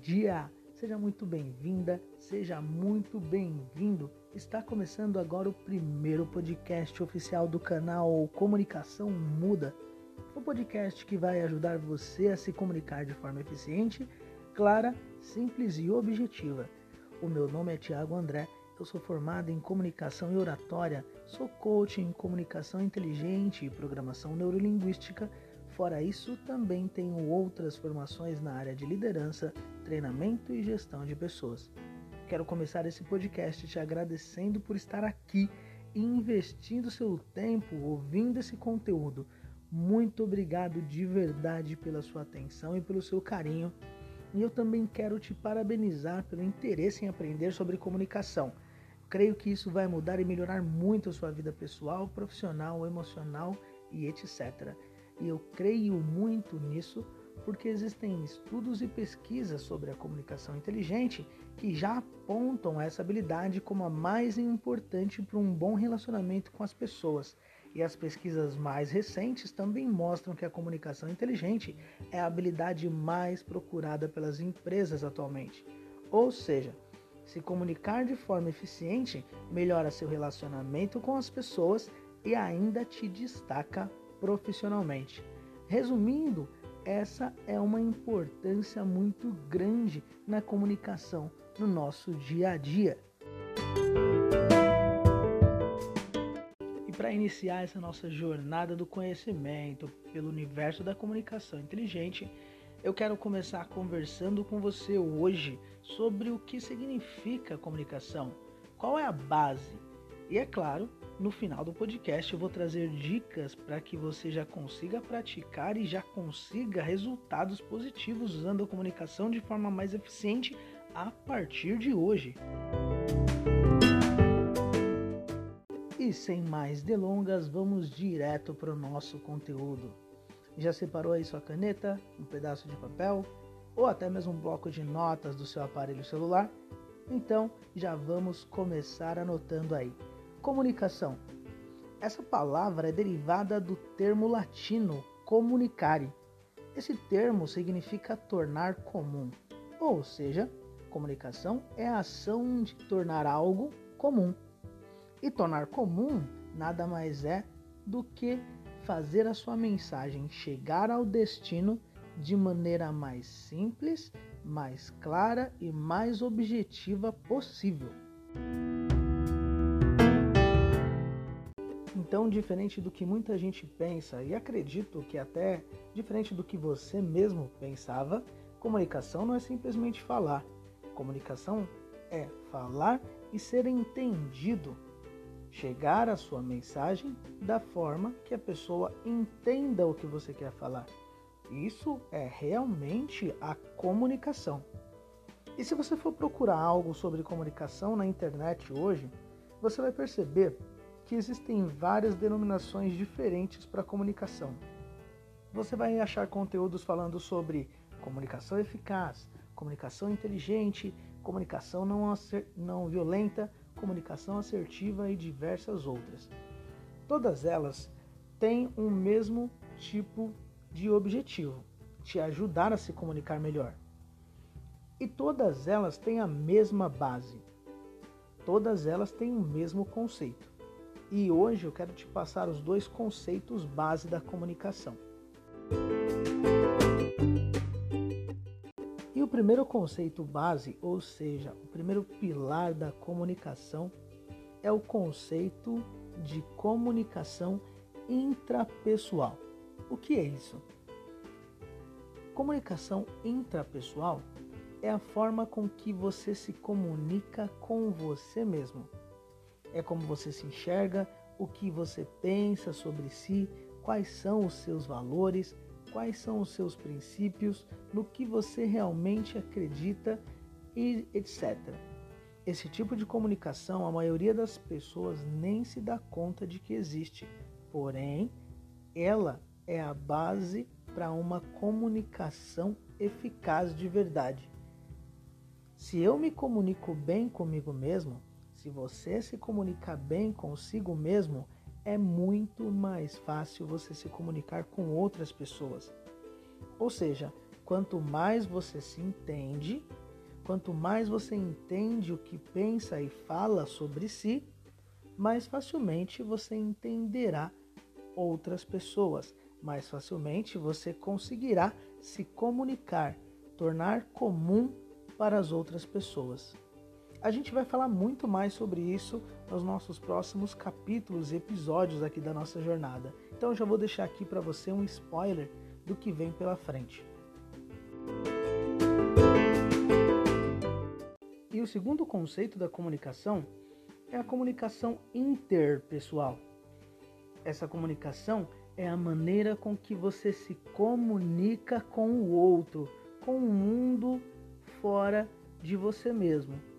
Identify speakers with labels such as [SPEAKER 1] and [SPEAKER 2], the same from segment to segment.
[SPEAKER 1] dia! Seja muito bem-vinda, seja muito bem-vindo. Está começando agora o primeiro podcast oficial do canal Comunicação Muda. O podcast que vai ajudar você a se comunicar de forma eficiente, clara, simples e objetiva. O meu nome é Tiago André, eu sou formado em comunicação e oratória, sou coach em comunicação inteligente e programação neurolinguística Fora isso, também tenho outras formações na área de liderança, treinamento e gestão de pessoas. Quero começar esse podcast te agradecendo por estar aqui e investindo seu tempo ouvindo esse conteúdo. Muito obrigado de verdade pela sua atenção e pelo seu carinho. E eu também quero te parabenizar pelo interesse em aprender sobre comunicação. Creio que isso vai mudar e melhorar muito a sua vida pessoal, profissional, emocional e etc. E eu creio muito nisso porque existem estudos e pesquisas sobre a comunicação inteligente que já apontam essa habilidade como a mais importante para um bom relacionamento com as pessoas. E as pesquisas mais recentes também mostram que a comunicação inteligente é a habilidade mais procurada pelas empresas atualmente. Ou seja, se comunicar de forma eficiente melhora seu relacionamento com as pessoas e ainda te destaca profissionalmente. Resumindo, essa é uma importância muito grande na comunicação no nosso dia a dia. E para iniciar essa nossa jornada do conhecimento pelo universo da comunicação inteligente, eu quero começar conversando com você hoje sobre o que significa comunicação, qual é a base e, é claro, no final do podcast eu vou trazer dicas para que você já consiga praticar e já consiga resultados positivos usando a comunicação de forma mais eficiente a partir de hoje. E sem mais delongas, vamos direto para o nosso conteúdo. Já separou aí sua caneta, um pedaço de papel ou até mesmo um bloco de notas do seu aparelho celular? Então já vamos começar anotando aí. Comunicação. Essa palavra é derivada do termo latino comunicare. Esse termo significa tornar comum, ou seja, comunicação é a ação de tornar algo comum. E tornar comum nada mais é do que fazer a sua mensagem chegar ao destino de maneira mais simples, mais clara e mais objetiva possível. Então, diferente do que muita gente pensa, e acredito que até diferente do que você mesmo pensava, comunicação não é simplesmente falar. Comunicação é falar e ser entendido. Chegar a sua mensagem da forma que a pessoa entenda o que você quer falar. Isso é realmente a comunicação. E se você for procurar algo sobre comunicação na internet hoje, você vai perceber que existem várias denominações diferentes para comunicação. Você vai achar conteúdos falando sobre comunicação eficaz, comunicação inteligente, comunicação não, não violenta, comunicação assertiva e diversas outras. Todas elas têm o um mesmo tipo de objetivo: te ajudar a se comunicar melhor. E todas elas têm a mesma base. Todas elas têm o mesmo conceito. E hoje eu quero te passar os dois conceitos base da comunicação. E o primeiro conceito base, ou seja, o primeiro pilar da comunicação, é o conceito de comunicação intrapessoal. O que é isso? Comunicação intrapessoal é a forma com que você se comunica com você mesmo é como você se enxerga, o que você pensa sobre si, quais são os seus valores, quais são os seus princípios, no que você realmente acredita e etc. Esse tipo de comunicação a maioria das pessoas nem se dá conta de que existe, porém, ela é a base para uma comunicação eficaz de verdade. Se eu me comunico bem comigo mesmo, se você se comunicar bem consigo mesmo, é muito mais fácil você se comunicar com outras pessoas. Ou seja, quanto mais você se entende, quanto mais você entende o que pensa e fala sobre si, mais facilmente você entenderá outras pessoas, mais facilmente você conseguirá se comunicar, tornar comum para as outras pessoas. A gente vai falar muito mais sobre isso nos nossos próximos capítulos e episódios aqui da nossa jornada. Então já vou deixar aqui para você um spoiler do que vem pela frente. E o segundo conceito da comunicação é a comunicação interpessoal. Essa comunicação é a maneira com que você se comunica com o outro, com o mundo fora de você mesmo.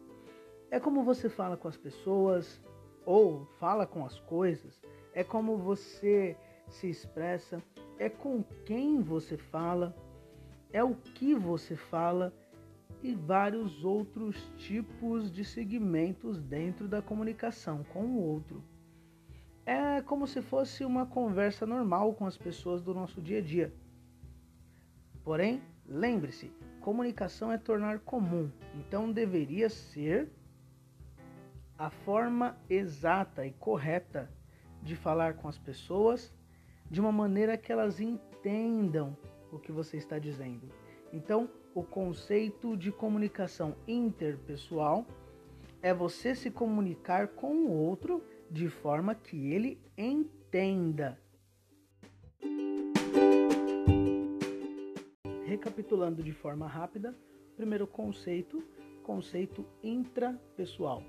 [SPEAKER 1] É como você fala com as pessoas ou fala com as coisas, é como você se expressa, é com quem você fala, é o que você fala e vários outros tipos de segmentos dentro da comunicação com o outro. É como se fosse uma conversa normal com as pessoas do nosso dia a dia. Porém, lembre-se, comunicação é tornar comum, então deveria ser a forma exata e correta de falar com as pessoas de uma maneira que elas entendam o que você está dizendo. Então, o conceito de comunicação interpessoal é você se comunicar com o outro de forma que ele entenda. Recapitulando de forma rápida, primeiro conceito, conceito intrapessoal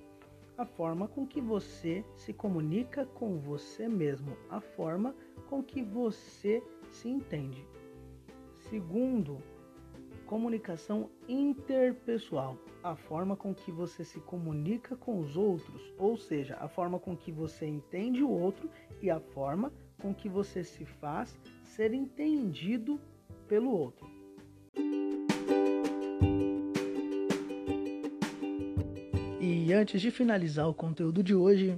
[SPEAKER 1] a forma com que você se comunica com você mesmo, a forma com que você se entende. Segundo, comunicação interpessoal, a forma com que você se comunica com os outros, ou seja, a forma com que você entende o outro e a forma com que você se faz ser entendido pelo outro. Antes de finalizar o conteúdo de hoje,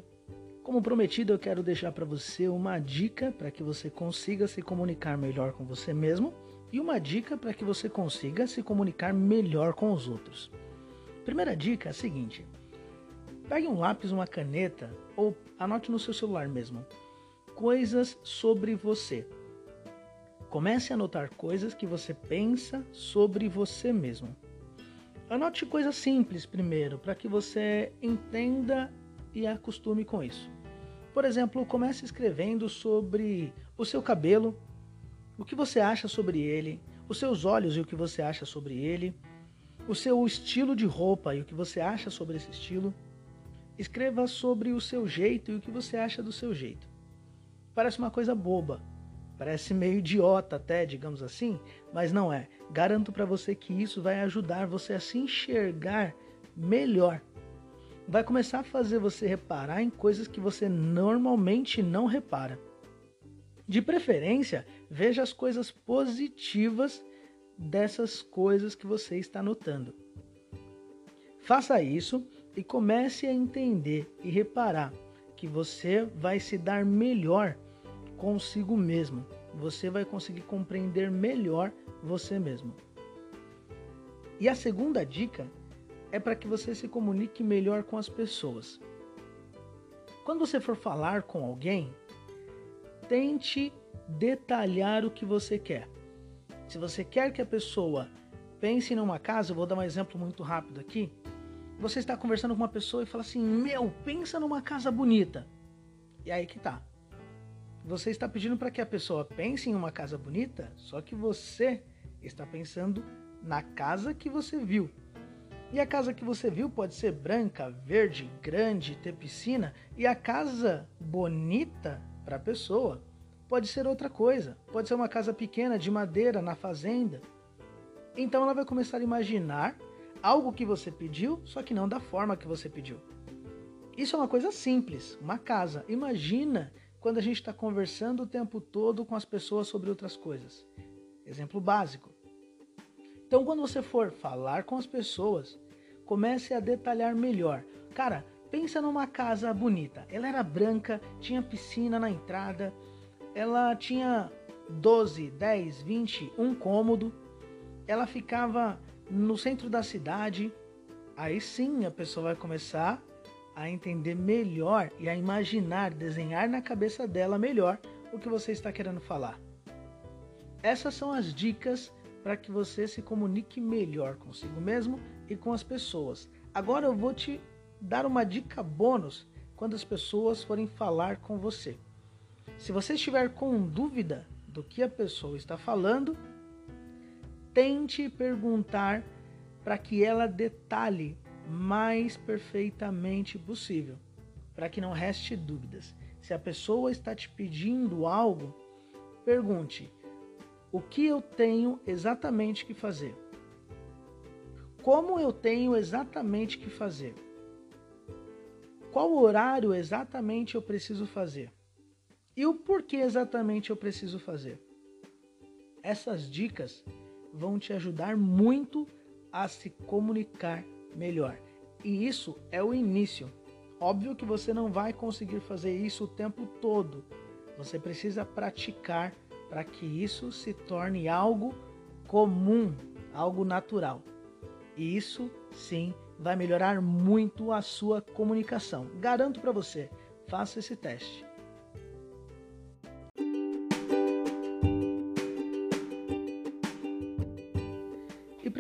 [SPEAKER 1] como prometido, eu quero deixar para você uma dica para que você consiga se comunicar melhor com você mesmo e uma dica para que você consiga se comunicar melhor com os outros. Primeira dica é a seguinte: pegue um lápis, uma caneta ou anote no seu celular mesmo coisas sobre você. Comece a anotar coisas que você pensa sobre você mesmo. Anote coisas simples primeiro, para que você entenda e acostume com isso. Por exemplo, comece escrevendo sobre o seu cabelo, o que você acha sobre ele, os seus olhos e o que você acha sobre ele, o seu estilo de roupa e o que você acha sobre esse estilo. Escreva sobre o seu jeito e o que você acha do seu jeito. Parece uma coisa boba, Parece meio idiota até, digamos assim, mas não é. Garanto para você que isso vai ajudar você a se enxergar melhor. Vai começar a fazer você reparar em coisas que você normalmente não repara. De preferência, veja as coisas positivas dessas coisas que você está notando. Faça isso e comece a entender e reparar que você vai se dar melhor consigo mesmo. Você vai conseguir compreender melhor você mesmo. E a segunda dica é para que você se comunique melhor com as pessoas. Quando você for falar com alguém, tente detalhar o que você quer. Se você quer que a pessoa pense numa casa, eu vou dar um exemplo muito rápido aqui. Você está conversando com uma pessoa e fala assim: Meu, pensa numa casa bonita. E aí que tá. Você está pedindo para que a pessoa pense em uma casa bonita, só que você está pensando na casa que você viu. E a casa que você viu pode ser branca, verde, grande, ter piscina, e a casa bonita para a pessoa pode ser outra coisa. Pode ser uma casa pequena de madeira na fazenda. Então ela vai começar a imaginar algo que você pediu, só que não da forma que você pediu. Isso é uma coisa simples, uma casa. Imagina quando a gente está conversando o tempo todo com as pessoas sobre outras coisas. Exemplo básico. Então, quando você for falar com as pessoas, comece a detalhar melhor. Cara, pensa numa casa bonita. Ela era branca, tinha piscina na entrada, ela tinha 12, 10, 20, um cômodo. ela ficava no centro da cidade, aí sim a pessoa vai começar a entender melhor e a imaginar, desenhar na cabeça dela melhor o que você está querendo falar. Essas são as dicas para que você se comunique melhor consigo mesmo e com as pessoas. Agora eu vou te dar uma dica bônus quando as pessoas forem falar com você. Se você estiver com dúvida do que a pessoa está falando, tente perguntar para que ela detalhe mais perfeitamente possível, para que não reste dúvidas. Se a pessoa está te pedindo algo, pergunte: o que eu tenho exatamente que fazer? Como eu tenho exatamente que fazer? Qual horário exatamente eu preciso fazer? E o porquê exatamente eu preciso fazer? Essas dicas vão te ajudar muito a se comunicar melhor. E isso é o início. Óbvio que você não vai conseguir fazer isso o tempo todo. Você precisa praticar para que isso se torne algo comum, algo natural. E isso sim vai melhorar muito a sua comunicação. Garanto para você, faça esse teste.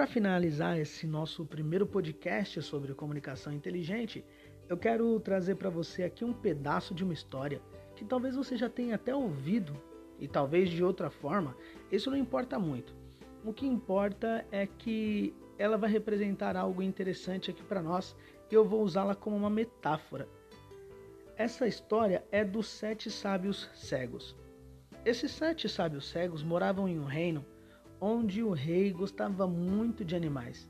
[SPEAKER 1] Para finalizar esse nosso primeiro podcast sobre comunicação inteligente, eu quero trazer para você aqui um pedaço de uma história que talvez você já tenha até ouvido e talvez de outra forma, isso não importa muito. O que importa é que ela vai representar algo interessante aqui para nós e eu vou usá-la como uma metáfora. Essa história é dos sete sábios cegos. Esses sete sábios cegos moravam em um reino onde o rei gostava muito de animais.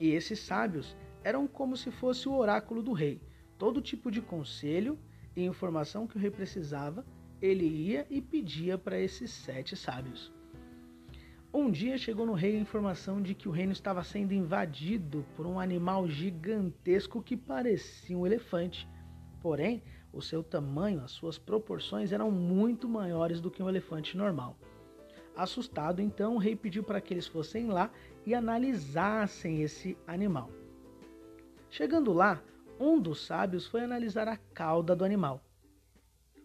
[SPEAKER 1] E esses sábios eram como se fosse o oráculo do rei. Todo tipo de conselho e informação que o rei precisava ele ia e pedia para esses sete sábios. Um dia chegou no rei a informação de que o reino estava sendo invadido por um animal gigantesco que parecia um elefante. Porém, o seu tamanho, as suas proporções eram muito maiores do que um elefante normal. Assustado, então, o rei pediu para que eles fossem lá e analisassem esse animal. Chegando lá, um dos sábios foi analisar a cauda do animal.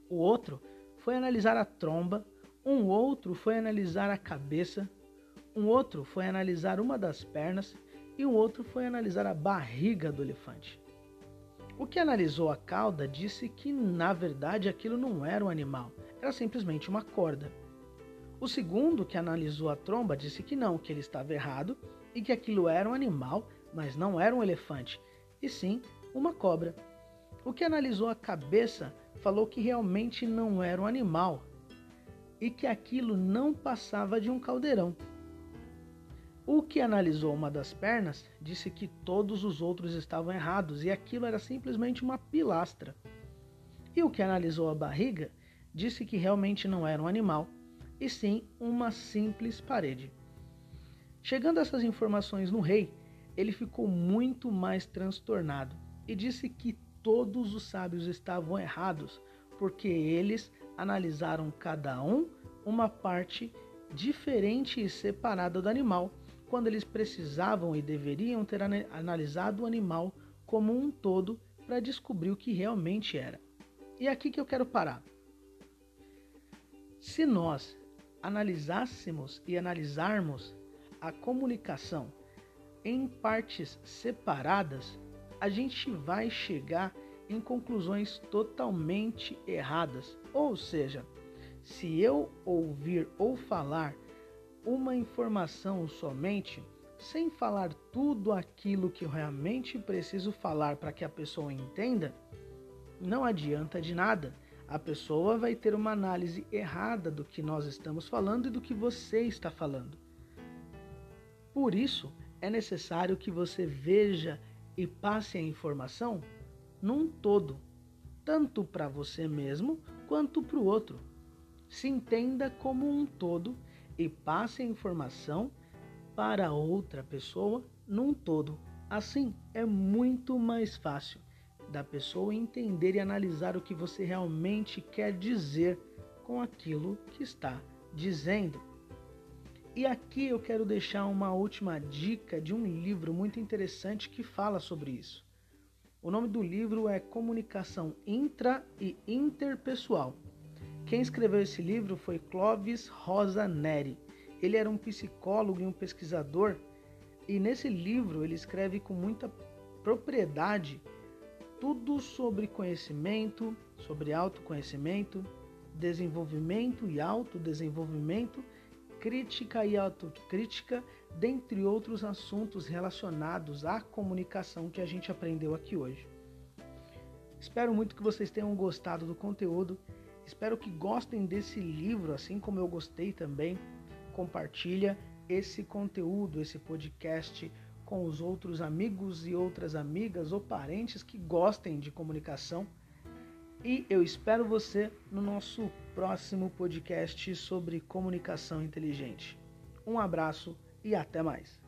[SPEAKER 1] O outro foi analisar a tromba, um outro foi analisar a cabeça, um outro foi analisar uma das pernas e um outro foi analisar a barriga do elefante. O que analisou a cauda disse que, na verdade, aquilo não era um animal, era simplesmente uma corda. O segundo, que analisou a tromba, disse que não, que ele estava errado e que aquilo era um animal, mas não era um elefante, e sim uma cobra. O que analisou a cabeça falou que realmente não era um animal e que aquilo não passava de um caldeirão. O que analisou uma das pernas disse que todos os outros estavam errados e aquilo era simplesmente uma pilastra. E o que analisou a barriga disse que realmente não era um animal, e sim uma simples parede. Chegando essas informações no rei, ele ficou muito mais transtornado e disse que todos os sábios estavam errados, porque eles analisaram cada um uma parte diferente e separada do animal, quando eles precisavam e deveriam ter analisado o animal como um todo para descobrir o que realmente era. E é aqui que eu quero parar. Se nós analisássemos e analisarmos a comunicação em partes separadas, a gente vai chegar em conclusões totalmente erradas. Ou seja, se eu ouvir ou falar uma informação somente, sem falar tudo aquilo que eu realmente preciso falar para que a pessoa entenda, não adianta de nada. A pessoa vai ter uma análise errada do que nós estamos falando e do que você está falando. Por isso, é necessário que você veja e passe a informação num todo, tanto para você mesmo quanto para o outro. Se entenda como um todo e passe a informação para outra pessoa num todo. Assim é muito mais fácil da pessoa entender e analisar o que você realmente quer dizer com aquilo que está dizendo. E aqui eu quero deixar uma última dica de um livro muito interessante que fala sobre isso. O nome do livro é Comunicação Intra e Interpessoal. Quem escreveu esse livro foi Clovis Rosa Neri. Ele era um psicólogo e um pesquisador, e nesse livro ele escreve com muita propriedade tudo sobre conhecimento, sobre autoconhecimento, desenvolvimento e autodesenvolvimento, crítica e autocrítica, dentre outros assuntos relacionados à comunicação que a gente aprendeu aqui hoje. Espero muito que vocês tenham gostado do conteúdo. Espero que gostem desse livro, assim como eu gostei também. Compartilha esse conteúdo, esse podcast com os outros amigos e outras amigas ou parentes que gostem de comunicação. E eu espero você no nosso próximo podcast sobre comunicação inteligente. Um abraço e até mais.